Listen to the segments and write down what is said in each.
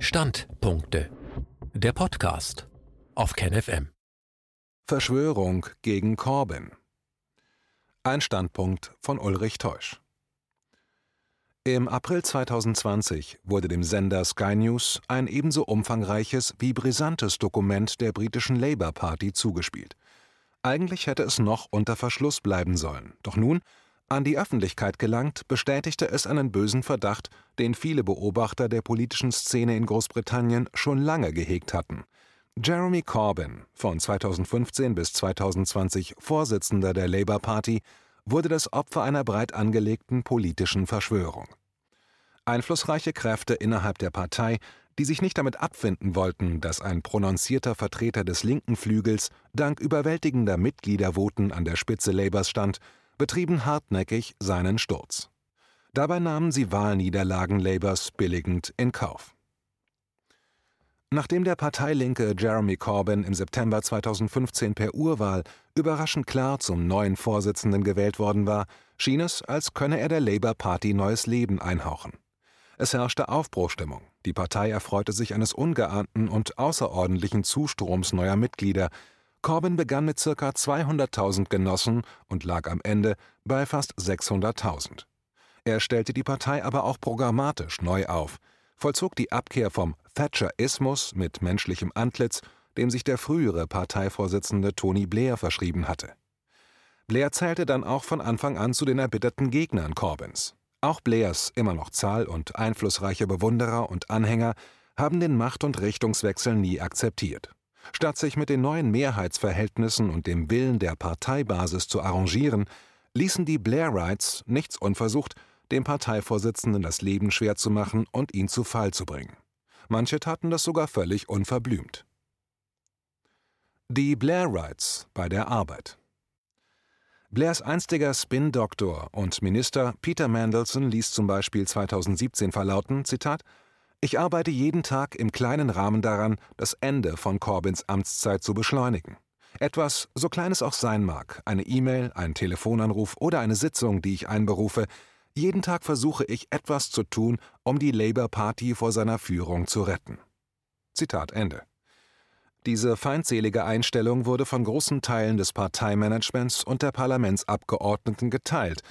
Standpunkte. Der Podcast auf KenFM. Verschwörung gegen Corbyn. Ein Standpunkt von Ulrich Teusch. Im April 2020 wurde dem Sender Sky News ein ebenso umfangreiches wie brisantes Dokument der britischen Labour Party zugespielt. Eigentlich hätte es noch unter Verschluss bleiben sollen, doch nun, an die Öffentlichkeit gelangt, bestätigte es einen bösen Verdacht, den viele Beobachter der politischen Szene in Großbritannien schon lange gehegt hatten. Jeremy Corbyn, von 2015 bis 2020 Vorsitzender der Labour Party, wurde das Opfer einer breit angelegten politischen Verschwörung. Einflussreiche Kräfte innerhalb der Partei, die sich nicht damit abfinden wollten, dass ein prononzierter Vertreter des linken Flügels dank überwältigender Mitgliedervoten an der Spitze Labours stand, betrieben hartnäckig seinen Sturz. Dabei nahmen sie Wahlniederlagen Labours billigend in Kauf. Nachdem der Parteilinke Jeremy Corbyn im September 2015 per Urwahl überraschend klar zum neuen Vorsitzenden gewählt worden war, schien es, als könne er der Labour Party neues Leben einhauchen. Es herrschte Aufbruchstimmung. Die Partei erfreute sich eines ungeahnten und außerordentlichen Zustroms neuer Mitglieder. Corbyn begann mit ca. 200.000 Genossen und lag am Ende bei fast 600.000. Er stellte die Partei aber auch programmatisch neu auf, vollzog die Abkehr vom Thatcherismus mit menschlichem Antlitz, dem sich der frühere Parteivorsitzende Tony Blair verschrieben hatte. Blair zählte dann auch von Anfang an zu den erbitterten Gegnern Corbyns. Auch Blairs immer noch zahl- und einflussreiche Bewunderer und Anhänger haben den Macht- und Richtungswechsel nie akzeptiert. Statt sich mit den neuen Mehrheitsverhältnissen und dem Willen der Parteibasis zu arrangieren, ließen die Blairites nichts unversucht, dem Parteivorsitzenden das Leben schwer zu machen und ihn zu Fall zu bringen. Manche taten das sogar völlig unverblümt. Die Blairites bei der Arbeit Blairs einstiger Spin-Doktor und Minister Peter Mandelson ließ zum Beispiel 2017 verlauten, Zitat, ich arbeite jeden Tag im kleinen Rahmen daran, das Ende von Corbyns Amtszeit zu beschleunigen. Etwas, so klein es auch sein mag, eine E-Mail, ein Telefonanruf oder eine Sitzung, die ich einberufe, jeden Tag versuche ich etwas zu tun, um die Labour Party vor seiner Führung zu retten. Zitat Ende. Diese feindselige Einstellung wurde von großen Teilen des Parteimanagements und der Parlamentsabgeordneten geteilt,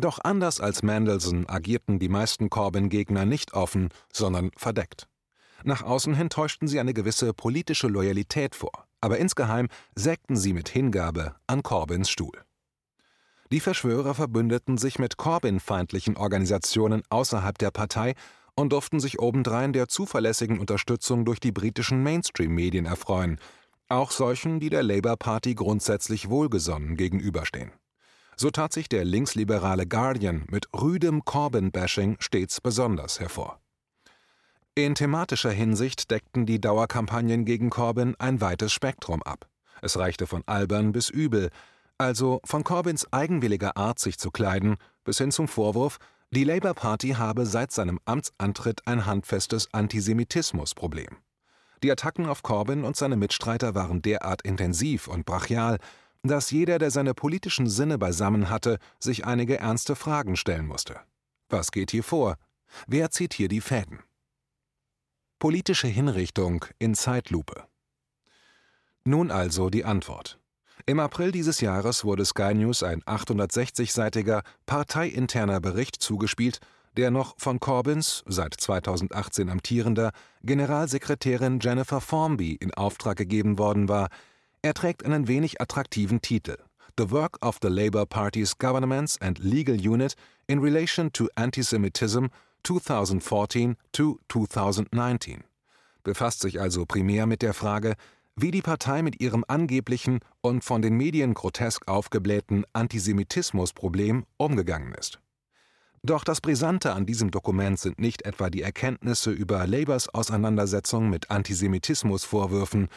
doch anders als Mandelson agierten die meisten Corbyn-Gegner nicht offen, sondern verdeckt. Nach außen hin täuschten sie eine gewisse politische Loyalität vor, aber insgeheim sägten sie mit Hingabe an Corbyns Stuhl. Die Verschwörer verbündeten sich mit Corbyn-feindlichen Organisationen außerhalb der Partei und durften sich obendrein der zuverlässigen Unterstützung durch die britischen Mainstream-Medien erfreuen, auch solchen, die der Labour Party grundsätzlich wohlgesonnen gegenüberstehen. So tat sich der linksliberale Guardian mit rüdem Corbyn-Bashing stets besonders hervor. In thematischer Hinsicht deckten die Dauerkampagnen gegen Corbyn ein weites Spektrum ab. Es reichte von albern bis übel, also von Corbyns eigenwilliger Art, sich zu kleiden, bis hin zum Vorwurf, die Labour Party habe seit seinem Amtsantritt ein handfestes Antisemitismusproblem. Die Attacken auf Corbyn und seine Mitstreiter waren derart intensiv und brachial, dass jeder, der seine politischen Sinne beisammen hatte, sich einige ernste Fragen stellen musste. Was geht hier vor? Wer zieht hier die Fäden? Politische Hinrichtung in Zeitlupe. Nun also die Antwort. Im April dieses Jahres wurde Sky News ein 860-seitiger parteiinterner Bericht zugespielt, der noch von Corbyns, seit 2018 amtierender, Generalsekretärin Jennifer Formby in Auftrag gegeben worden war. Er trägt einen wenig attraktiven Titel The Work of the Labour Party's Governments and Legal Unit in Relation to Antisemitism 2014 to 2019 befasst sich also primär mit der Frage, wie die Partei mit ihrem angeblichen und von den Medien grotesk aufgeblähten Antisemitismusproblem umgegangen ist. Doch das Brisante an diesem Dokument sind nicht etwa die Erkenntnisse über Labours Auseinandersetzung mit Antisemitismusvorwürfen,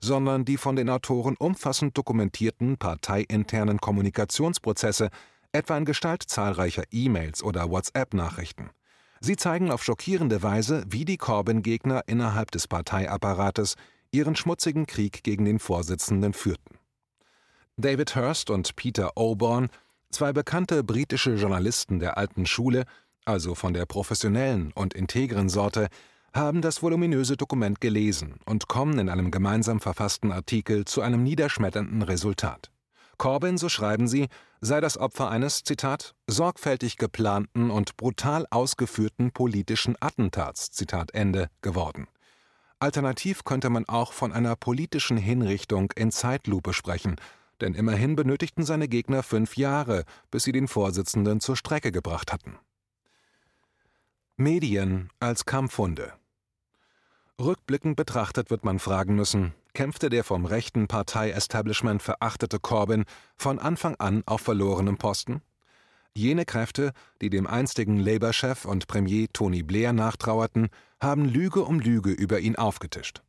sondern die von den Autoren umfassend dokumentierten parteiinternen Kommunikationsprozesse, etwa in Gestalt zahlreicher E-Mails oder WhatsApp-Nachrichten. Sie zeigen auf schockierende Weise, wie die Corbyn-Gegner innerhalb des Parteiapparates ihren schmutzigen Krieg gegen den Vorsitzenden führten. David Hurst und Peter Oborn, zwei bekannte britische Journalisten der alten Schule, also von der professionellen und integren Sorte, haben das voluminöse Dokument gelesen und kommen in einem gemeinsam verfassten Artikel zu einem niederschmetternden Resultat. Corbyn, so schreiben sie, sei das Opfer eines, Zitat, sorgfältig geplanten und brutal ausgeführten politischen Attentats, Zitat Ende, geworden. Alternativ könnte man auch von einer politischen Hinrichtung in Zeitlupe sprechen, denn immerhin benötigten seine Gegner fünf Jahre, bis sie den Vorsitzenden zur Strecke gebracht hatten. Medien als Kampfhunde Rückblickend betrachtet wird man fragen müssen, kämpfte der vom rechten Partei-Establishment verachtete Corbyn von Anfang an auf verlorenem Posten? Jene Kräfte, die dem einstigen Labour-Chef und Premier Tony Blair nachtrauerten, haben Lüge um Lüge über ihn aufgetischt.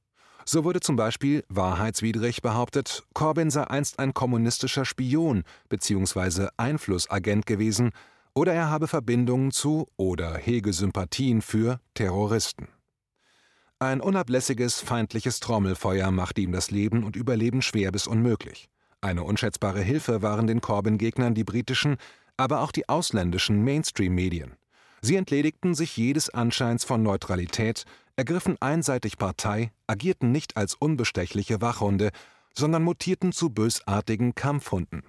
So wurde zum Beispiel wahrheitswidrig behauptet, Corbyn sei einst ein kommunistischer Spion bzw. Einflussagent gewesen oder er habe Verbindungen zu oder hege Sympathien für Terroristen. Ein unablässiges feindliches Trommelfeuer machte ihm das Leben und Überleben schwer bis unmöglich. Eine unschätzbare Hilfe waren den Corbyn-Gegnern die britischen, aber auch die ausländischen Mainstream-Medien. Sie entledigten sich jedes Anscheins von Neutralität, ergriffen einseitig Partei, agierten nicht als unbestechliche Wachhunde, sondern mutierten zu bösartigen Kampfhunden.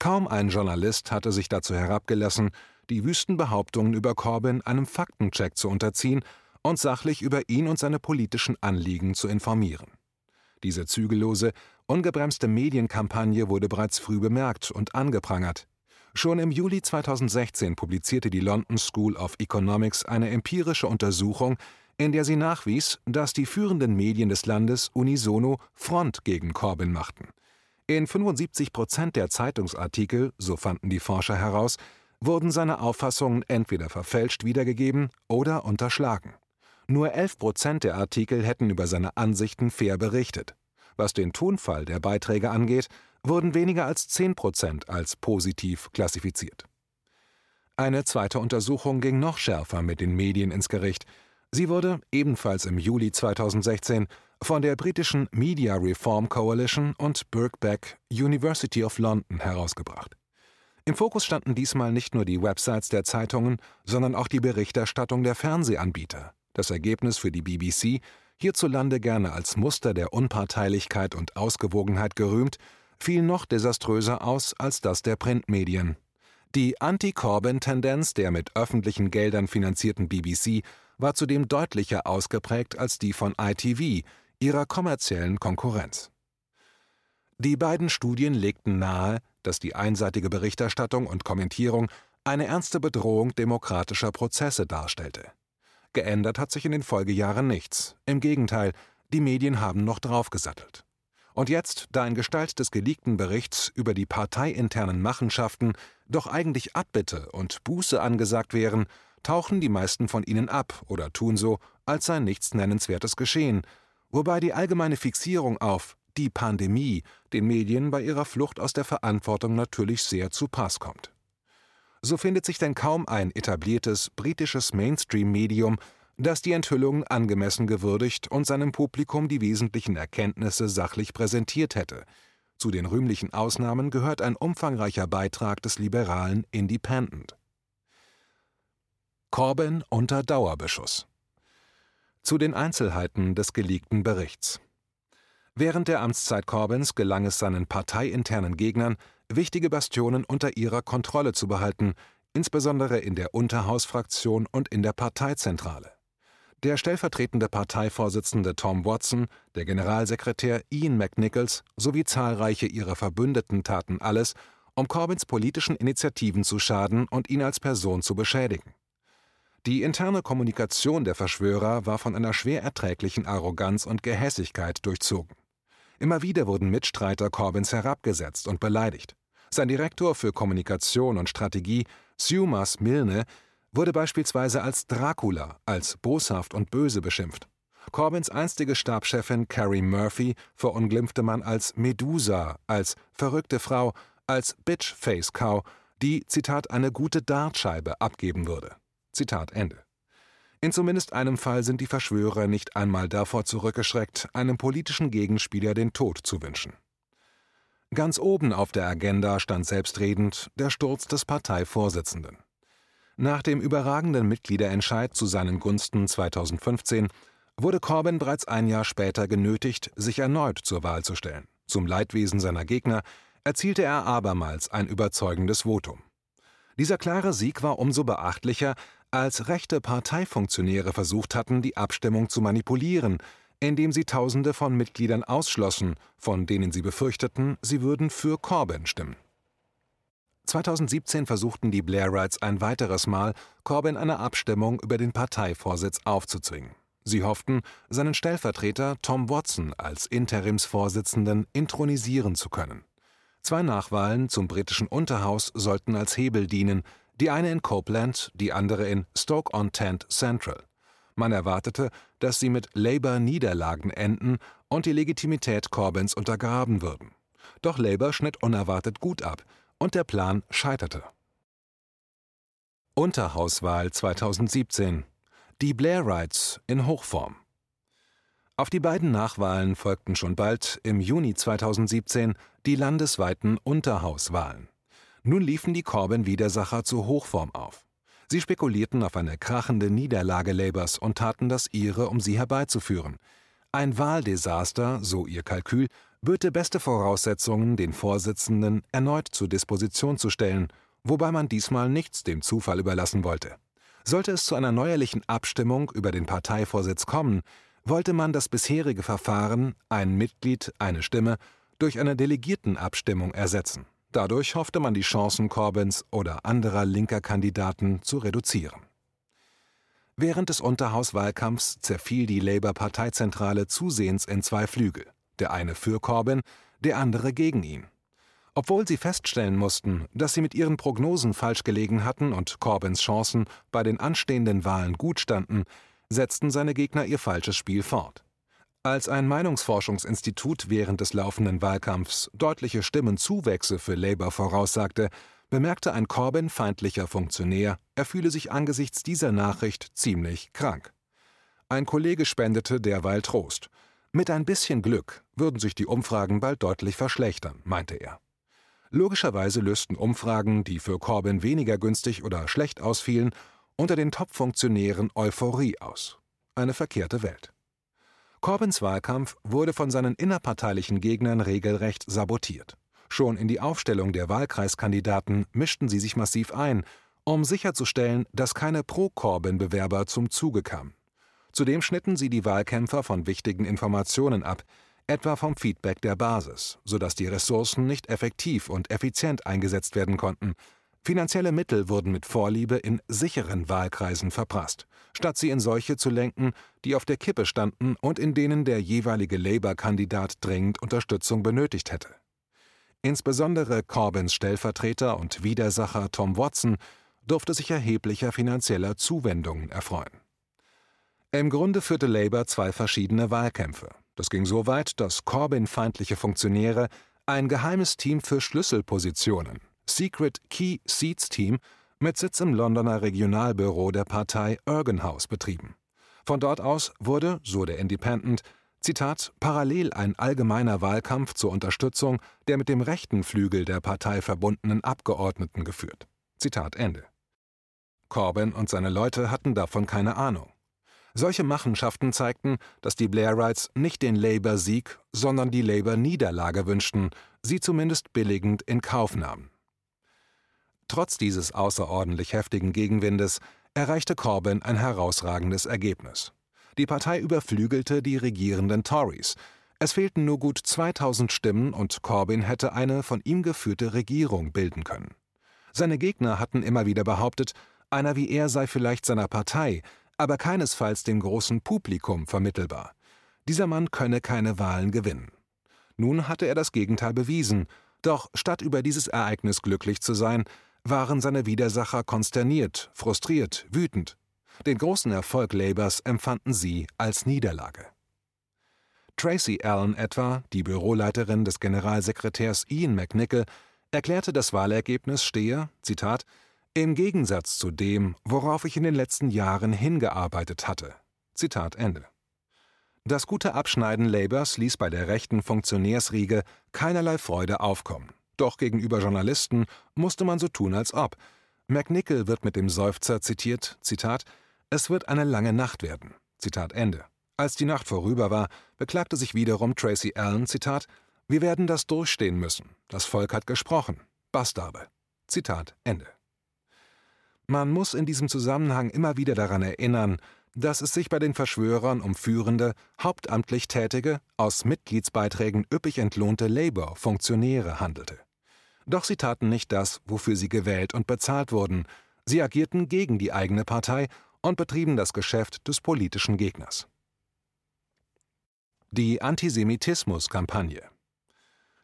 Kaum ein Journalist hatte sich dazu herabgelassen, die wüsten Behauptungen über Corbyn einem Faktencheck zu unterziehen und sachlich über ihn und seine politischen Anliegen zu informieren. Diese zügellose, ungebremste Medienkampagne wurde bereits früh bemerkt und angeprangert. Schon im Juli 2016 publizierte die London School of Economics eine empirische Untersuchung, in der sie nachwies, dass die führenden Medien des Landes unisono Front gegen Corbyn machten. In 75 Prozent der Zeitungsartikel, so fanden die Forscher heraus, wurden seine Auffassungen entweder verfälscht wiedergegeben oder unterschlagen. Nur 11 Prozent der Artikel hätten über seine Ansichten fair berichtet. Was den Tonfall der Beiträge angeht, wurden weniger als 10 Prozent als positiv klassifiziert. Eine zweite Untersuchung ging noch schärfer mit den Medien ins Gericht. Sie wurde, ebenfalls im Juli 2016, von der britischen Media Reform Coalition und Birkbeck University of London herausgebracht. Im Fokus standen diesmal nicht nur die Websites der Zeitungen, sondern auch die Berichterstattung der Fernsehanbieter. Das Ergebnis für die BBC, hierzulande gerne als Muster der Unparteilichkeit und Ausgewogenheit gerühmt, fiel noch desaströser aus als das der Printmedien. Die Anti-Corbyn-Tendenz der mit öffentlichen Geldern finanzierten BBC war zudem deutlicher ausgeprägt als die von ITV, ihrer kommerziellen Konkurrenz. Die beiden Studien legten nahe, dass die einseitige Berichterstattung und Kommentierung eine ernste Bedrohung demokratischer Prozesse darstellte. Geändert hat sich in den Folgejahren nichts. Im Gegenteil, die Medien haben noch draufgesattelt. Und jetzt, da in Gestalt des geleakten Berichts über die parteiinternen Machenschaften doch eigentlich Abbitte und Buße angesagt wären, tauchen die meisten von ihnen ab oder tun so, als sei nichts Nennenswertes geschehen, wobei die allgemeine Fixierung auf die Pandemie den Medien bei ihrer Flucht aus der Verantwortung natürlich sehr zu Pass kommt so findet sich denn kaum ein etabliertes britisches Mainstream-Medium, das die Enthüllungen angemessen gewürdigt und seinem Publikum die wesentlichen Erkenntnisse sachlich präsentiert hätte. Zu den rühmlichen Ausnahmen gehört ein umfangreicher Beitrag des liberalen Independent. Corbyn unter Dauerbeschuss. Zu den Einzelheiten des geleakten Berichts. Während der Amtszeit Corbyns gelang es seinen parteiinternen Gegnern, wichtige Bastionen unter ihrer Kontrolle zu behalten, insbesondere in der Unterhausfraktion und in der Parteizentrale. Der stellvertretende Parteivorsitzende Tom Watson, der Generalsekretär Ian McNichols sowie zahlreiche ihrer Verbündeten taten alles, um Corbyns politischen Initiativen zu schaden und ihn als Person zu beschädigen. Die interne Kommunikation der Verschwörer war von einer schwer erträglichen Arroganz und Gehässigkeit durchzogen. Immer wieder wurden Mitstreiter Corbyns herabgesetzt und beleidigt. Sein Direktor für Kommunikation und Strategie, Sumas Milne, wurde beispielsweise als Dracula, als boshaft und böse beschimpft. Corbyns einstige Stabschefin Carrie Murphy verunglimpfte man als Medusa, als verrückte Frau, als Bitch-Face Cow, die, Zitat, eine gute Dartscheibe abgeben würde. Zitat Ende. In zumindest einem Fall sind die Verschwörer nicht einmal davor zurückgeschreckt, einem politischen Gegenspieler den Tod zu wünschen. Ganz oben auf der Agenda stand selbstredend der Sturz des Parteivorsitzenden. Nach dem überragenden Mitgliederentscheid zu seinen Gunsten 2015 wurde Corbyn bereits ein Jahr später genötigt, sich erneut zur Wahl zu stellen. Zum Leidwesen seiner Gegner erzielte er abermals ein überzeugendes Votum. Dieser klare Sieg war umso beachtlicher, als rechte Parteifunktionäre versucht hatten, die Abstimmung zu manipulieren, indem sie Tausende von Mitgliedern ausschlossen, von denen sie befürchteten, sie würden für Corbyn stimmen. 2017 versuchten die Blairites ein weiteres Mal, Corbyn eine Abstimmung über den Parteivorsitz aufzuzwingen. Sie hofften, seinen Stellvertreter Tom Watson als Interimsvorsitzenden intronisieren zu können. Zwei Nachwahlen zum britischen Unterhaus sollten als Hebel dienen, die eine in Copeland, die andere in Stoke-on-Trent Central. Man erwartete, dass sie mit Labour-Niederlagen enden und die Legitimität Corbyns untergraben würden. Doch Labour schnitt unerwartet gut ab und der Plan scheiterte. Unterhauswahl 2017 Die Blairites in Hochform auf die beiden Nachwahlen folgten schon bald im Juni 2017 die landesweiten Unterhauswahlen. Nun liefen die Corbyn-Widersacher zur Hochform auf. Sie spekulierten auf eine krachende Niederlage Labours und taten das ihre, um sie herbeizuführen. Ein Wahldesaster, so ihr Kalkül, böte beste Voraussetzungen, den Vorsitzenden erneut zur Disposition zu stellen, wobei man diesmal nichts dem Zufall überlassen wollte. Sollte es zu einer neuerlichen Abstimmung über den Parteivorsitz kommen, wollte man das bisherige Verfahren ein Mitglied, eine Stimme durch eine Delegiertenabstimmung ersetzen. Dadurch hoffte man die Chancen Corbyns oder anderer linker Kandidaten zu reduzieren. Während des Unterhauswahlkampfs zerfiel die Labour-Parteizentrale zusehends in zwei Flügel, der eine für Corbyn, der andere gegen ihn. Obwohl sie feststellen mussten, dass sie mit ihren Prognosen falsch gelegen hatten und Corbyns Chancen bei den anstehenden Wahlen gut standen, setzten seine Gegner ihr falsches Spiel fort. Als ein Meinungsforschungsinstitut während des laufenden Wahlkampfs deutliche Stimmenzuwächse für Labour voraussagte, bemerkte ein Corbyn-feindlicher Funktionär, er fühle sich angesichts dieser Nachricht ziemlich krank. Ein Kollege spendete derweil Trost. Mit ein bisschen Glück würden sich die Umfragen bald deutlich verschlechtern, meinte er. Logischerweise lösten Umfragen, die für Corbyn weniger günstig oder schlecht ausfielen, unter den Top-Funktionären Euphorie aus. Eine verkehrte Welt. Corbyns Wahlkampf wurde von seinen innerparteilichen Gegnern regelrecht sabotiert. Schon in die Aufstellung der Wahlkreiskandidaten mischten sie sich massiv ein, um sicherzustellen, dass keine Pro-Corbyn-Bewerber zum Zuge kamen. Zudem schnitten sie die Wahlkämpfer von wichtigen Informationen ab, etwa vom Feedback der Basis, sodass die Ressourcen nicht effektiv und effizient eingesetzt werden konnten, Finanzielle Mittel wurden mit Vorliebe in sicheren Wahlkreisen verprasst, statt sie in solche zu lenken, die auf der Kippe standen und in denen der jeweilige Labour-Kandidat dringend Unterstützung benötigt hätte. Insbesondere Corbyns Stellvertreter und Widersacher Tom Watson durfte sich erheblicher finanzieller Zuwendungen erfreuen. Im Grunde führte Labour zwei verschiedene Wahlkämpfe. Das ging so weit, dass Corbyn-feindliche Funktionäre ein geheimes Team für Schlüsselpositionen, Secret Key Seats Team mit Sitz im Londoner Regionalbüro der Partei Ergenhouse betrieben. Von dort aus wurde, so der Independent, Zitat, parallel ein allgemeiner Wahlkampf zur Unterstützung der mit dem rechten Flügel der Partei verbundenen Abgeordneten geführt. Zitat Ende. Corbyn und seine Leute hatten davon keine Ahnung. Solche Machenschaften zeigten, dass die Blairites nicht den Labour-Sieg, sondern die Labour-Niederlage wünschten, sie zumindest billigend in Kauf nahmen. Trotz dieses außerordentlich heftigen Gegenwindes erreichte Corbyn ein herausragendes Ergebnis. Die Partei überflügelte die regierenden Tories. Es fehlten nur gut 2000 Stimmen und Corbyn hätte eine von ihm geführte Regierung bilden können. Seine Gegner hatten immer wieder behauptet, einer wie er sei vielleicht seiner Partei, aber keinesfalls dem großen Publikum vermittelbar. Dieser Mann könne keine Wahlen gewinnen. Nun hatte er das Gegenteil bewiesen, doch statt über dieses Ereignis glücklich zu sein, waren seine Widersacher konsterniert, frustriert, wütend. Den großen Erfolg Labours empfanden sie als Niederlage. Tracy Allen etwa, die Büroleiterin des Generalsekretärs Ian McNichol, erklärte, das Wahlergebnis stehe, Zitat, im Gegensatz zu dem, worauf ich in den letzten Jahren hingearbeitet hatte. Zitat Ende. Das gute Abschneiden Labours ließ bei der rechten Funktionärsriege keinerlei Freude aufkommen. Doch gegenüber Journalisten musste man so tun, als ob. McNichol wird mit dem Seufzer zitiert, Zitat, es wird eine lange Nacht werden. Zitat Ende. Als die Nacht vorüber war, beklagte sich wiederum Tracy Allen, Zitat, wir werden das durchstehen müssen. Das Volk hat gesprochen. Bastarde. Zitat Ende. Man muss in diesem Zusammenhang immer wieder daran erinnern, dass es sich bei den Verschwörern um führende, hauptamtlich tätige, aus Mitgliedsbeiträgen üppig entlohnte Labour-Funktionäre handelte. Doch sie taten nicht das, wofür sie gewählt und bezahlt wurden. Sie agierten gegen die eigene Partei und betrieben das Geschäft des politischen Gegners. Die Antisemitismus-Kampagne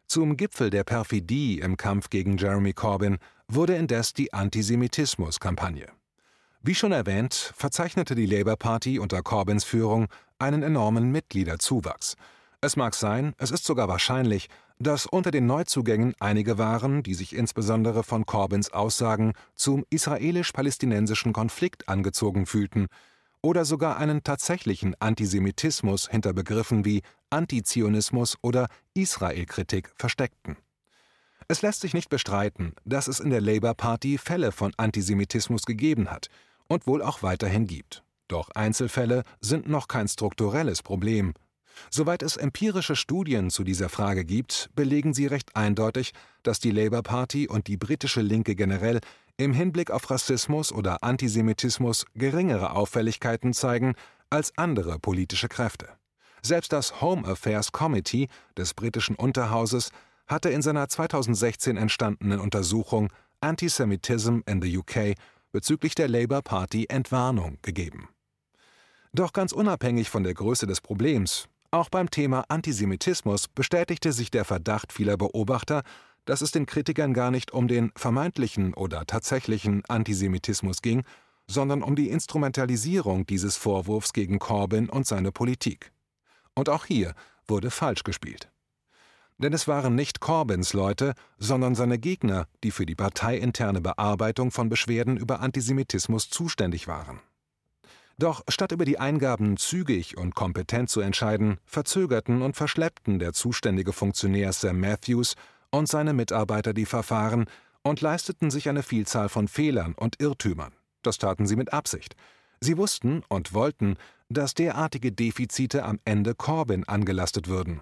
Zum Gipfel der Perfidie im Kampf gegen Jeremy Corbyn wurde indes die Antisemitismus-Kampagne. Wie schon erwähnt, verzeichnete die Labour Party unter Corbyns Führung einen enormen Mitgliederzuwachs. Es mag sein, es ist sogar wahrscheinlich, dass unter den Neuzugängen einige waren, die sich insbesondere von Corbyns Aussagen zum israelisch-palästinensischen Konflikt angezogen fühlten oder sogar einen tatsächlichen Antisemitismus hinter Begriffen wie Antizionismus oder Israelkritik versteckten. Es lässt sich nicht bestreiten, dass es in der Labour Party Fälle von Antisemitismus gegeben hat und wohl auch weiterhin gibt. Doch Einzelfälle sind noch kein strukturelles Problem. Soweit es empirische Studien zu dieser Frage gibt, belegen sie recht eindeutig, dass die Labour Party und die britische Linke generell im Hinblick auf Rassismus oder Antisemitismus geringere Auffälligkeiten zeigen als andere politische Kräfte. Selbst das Home Affairs Committee des britischen Unterhauses hatte in seiner 2016 entstandenen Untersuchung Antisemitism in the UK bezüglich der Labour Party Entwarnung gegeben. Doch ganz unabhängig von der Größe des Problems, auch beim Thema Antisemitismus bestätigte sich der Verdacht vieler Beobachter, dass es den Kritikern gar nicht um den vermeintlichen oder tatsächlichen Antisemitismus ging, sondern um die Instrumentalisierung dieses Vorwurfs gegen Corbyn und seine Politik. Und auch hier wurde falsch gespielt. Denn es waren nicht Corbyns Leute, sondern seine Gegner, die für die parteiinterne Bearbeitung von Beschwerden über Antisemitismus zuständig waren. Doch statt über die Eingaben zügig und kompetent zu entscheiden, verzögerten und verschleppten der zuständige Funktionär Sam Matthews und seine Mitarbeiter die Verfahren und leisteten sich eine Vielzahl von Fehlern und Irrtümern. Das taten sie mit Absicht. Sie wussten und wollten, dass derartige Defizite am Ende Corbyn angelastet würden.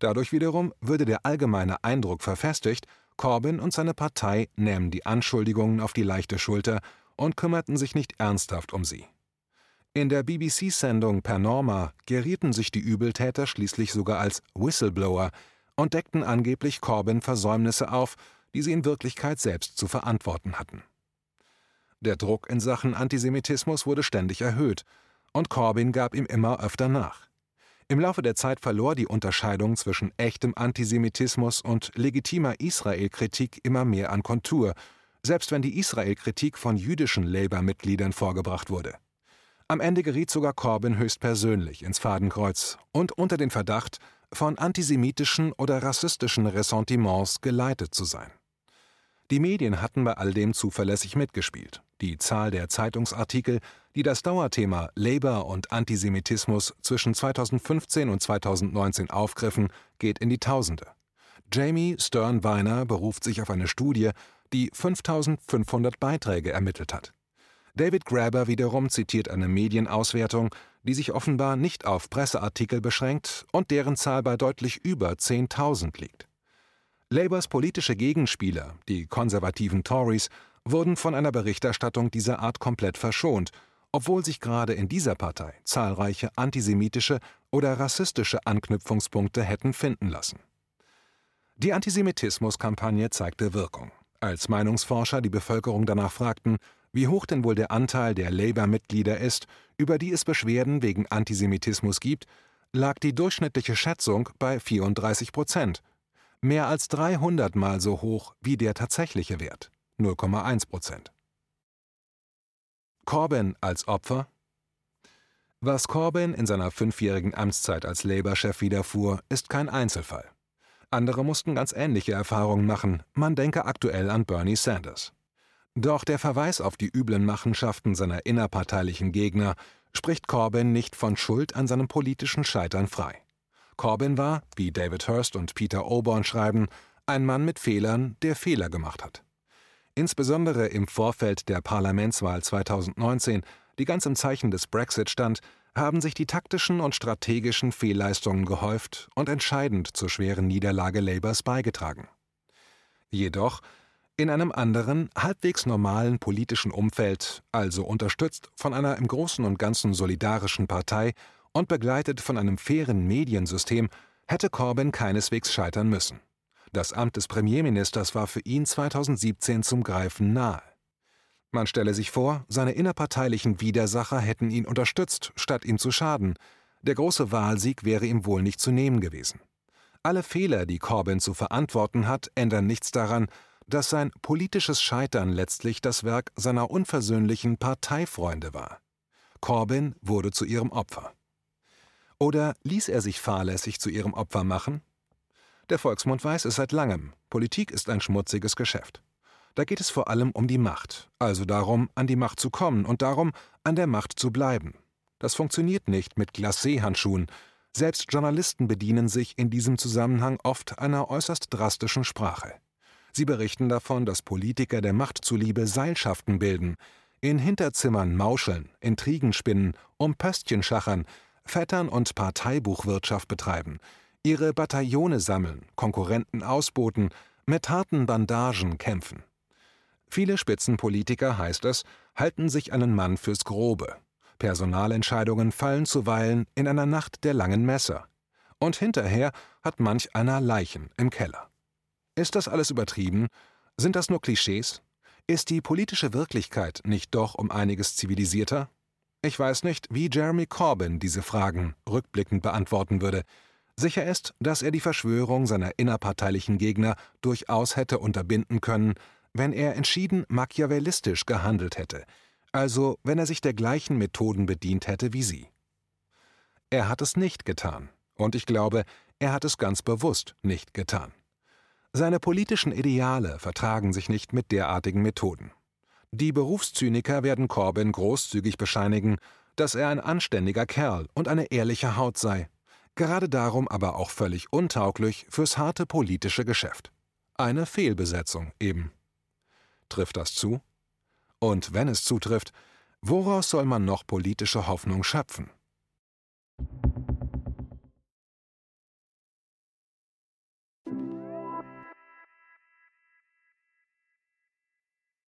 Dadurch wiederum würde der allgemeine Eindruck verfestigt, Corbyn und seine Partei nähmen die Anschuldigungen auf die leichte Schulter und kümmerten sich nicht ernsthaft um sie. In der BBC-Sendung Per Norma gerieten sich die Übeltäter schließlich sogar als Whistleblower und deckten angeblich Corbyn Versäumnisse auf, die sie in Wirklichkeit selbst zu verantworten hatten. Der Druck in Sachen Antisemitismus wurde ständig erhöht, und Corbyn gab ihm immer öfter nach. Im Laufe der Zeit verlor die Unterscheidung zwischen echtem Antisemitismus und legitimer Israel-Kritik immer mehr an Kontur, selbst wenn die Israel-Kritik von jüdischen Labour-Mitgliedern vorgebracht wurde. Am Ende geriet sogar Corbyn höchstpersönlich ins Fadenkreuz und unter den Verdacht, von antisemitischen oder rassistischen Ressentiments geleitet zu sein. Die Medien hatten bei all dem zuverlässig mitgespielt. Die Zahl der Zeitungsartikel, die das Dauerthema Labour und Antisemitismus zwischen 2015 und 2019 aufgriffen, geht in die Tausende. Jamie Stern-Weiner beruft sich auf eine Studie, die 5500 Beiträge ermittelt hat. David Graeber wiederum zitiert eine Medienauswertung, die sich offenbar nicht auf Presseartikel beschränkt und deren Zahl bei deutlich über 10.000 liegt. Labours politische Gegenspieler, die konservativen Tories, wurden von einer Berichterstattung dieser Art komplett verschont, obwohl sich gerade in dieser Partei zahlreiche antisemitische oder rassistische Anknüpfungspunkte hätten finden lassen. Die Antisemitismus-Kampagne zeigte Wirkung. Als Meinungsforscher die Bevölkerung danach fragten, wie hoch denn wohl der Anteil der Labour-Mitglieder ist, über die es Beschwerden wegen Antisemitismus gibt, lag die durchschnittliche Schätzung bei 34 Prozent, mehr als 300 Mal so hoch wie der tatsächliche Wert. 0,1 Prozent. Corbyn als Opfer? Was Corbyn in seiner fünfjährigen Amtszeit als Labour-Chef widerfuhr, ist kein Einzelfall. Andere mussten ganz ähnliche Erfahrungen machen, man denke aktuell an Bernie Sanders. Doch der Verweis auf die üblen Machenschaften seiner innerparteilichen Gegner spricht Corbyn nicht von Schuld an seinem politischen Scheitern frei. Corbyn war, wie David Hurst und Peter Oborn schreiben, ein Mann mit Fehlern, der Fehler gemacht hat. Insbesondere im Vorfeld der Parlamentswahl 2019, die ganz im Zeichen des Brexit stand, haben sich die taktischen und strategischen Fehlleistungen gehäuft und entscheidend zur schweren Niederlage Labours beigetragen. Jedoch in einem anderen, halbwegs normalen politischen Umfeld, also unterstützt von einer im Großen und Ganzen solidarischen Partei und begleitet von einem fairen Mediensystem, hätte Corbyn keineswegs scheitern müssen. Das Amt des Premierministers war für ihn 2017 zum Greifen nahe. Man stelle sich vor, seine innerparteilichen Widersacher hätten ihn unterstützt, statt ihm zu schaden. Der große Wahlsieg wäre ihm wohl nicht zu nehmen gewesen. Alle Fehler, die Corbyn zu verantworten hat, ändern nichts daran, dass sein politisches Scheitern letztlich das Werk seiner unversöhnlichen Parteifreunde war. Corbyn wurde zu ihrem Opfer. Oder ließ er sich fahrlässig zu ihrem Opfer machen? Der Volksmund weiß es seit langem, Politik ist ein schmutziges Geschäft. Da geht es vor allem um die Macht, also darum, an die Macht zu kommen und darum, an der Macht zu bleiben. Das funktioniert nicht mit Glacé-Handschuhen. Selbst Journalisten bedienen sich in diesem Zusammenhang oft einer äußerst drastischen Sprache. Sie berichten davon, dass Politiker der Macht zuliebe Seilschaften bilden, in Hinterzimmern mauscheln, Intrigen spinnen, um Pöstchen schachern, Vettern und Parteibuchwirtschaft betreiben, ihre Bataillone sammeln, Konkurrenten ausboten, mit harten Bandagen kämpfen. Viele Spitzenpolitiker, heißt es, halten sich einen Mann fürs Grobe. Personalentscheidungen fallen zuweilen in einer Nacht der langen Messer. Und hinterher hat manch einer Leichen im Keller. Ist das alles übertrieben? Sind das nur Klischees? Ist die politische Wirklichkeit nicht doch um einiges zivilisierter? Ich weiß nicht, wie Jeremy Corbyn diese Fragen rückblickend beantworten würde, Sicher ist, dass er die Verschwörung seiner innerparteilichen Gegner durchaus hätte unterbinden können, wenn er entschieden machiavellistisch gehandelt hätte, also wenn er sich der gleichen Methoden bedient hätte wie sie. Er hat es nicht getan, und ich glaube, er hat es ganz bewusst nicht getan. Seine politischen Ideale vertragen sich nicht mit derartigen Methoden. Die Berufszyniker werden Corbyn großzügig bescheinigen, dass er ein anständiger Kerl und eine ehrliche Haut sei gerade darum aber auch völlig untauglich fürs harte politische Geschäft. Eine Fehlbesetzung eben. Trifft das zu? Und wenn es zutrifft, woraus soll man noch politische Hoffnung schöpfen?